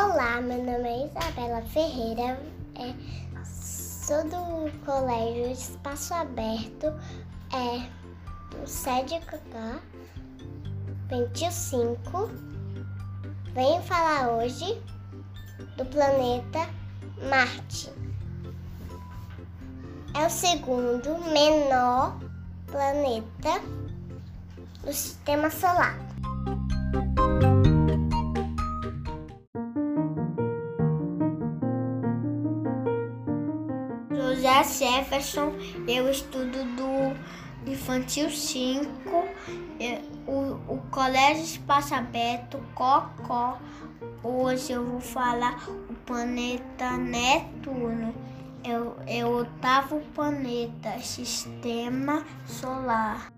Olá, meu nome é Isabela Ferreira, é, sou do Colégio Espaço Aberto, é, do Sede Cacá, 25. Venho falar hoje do planeta Marte. É o segundo menor planeta do Sistema Solar. José Jefferson, eu estudo do Infantil 5, o, o Colégio Espaço Aberto, Cocó. Hoje eu vou falar o planeta Netuno. É, é o oitavo planeta, sistema solar.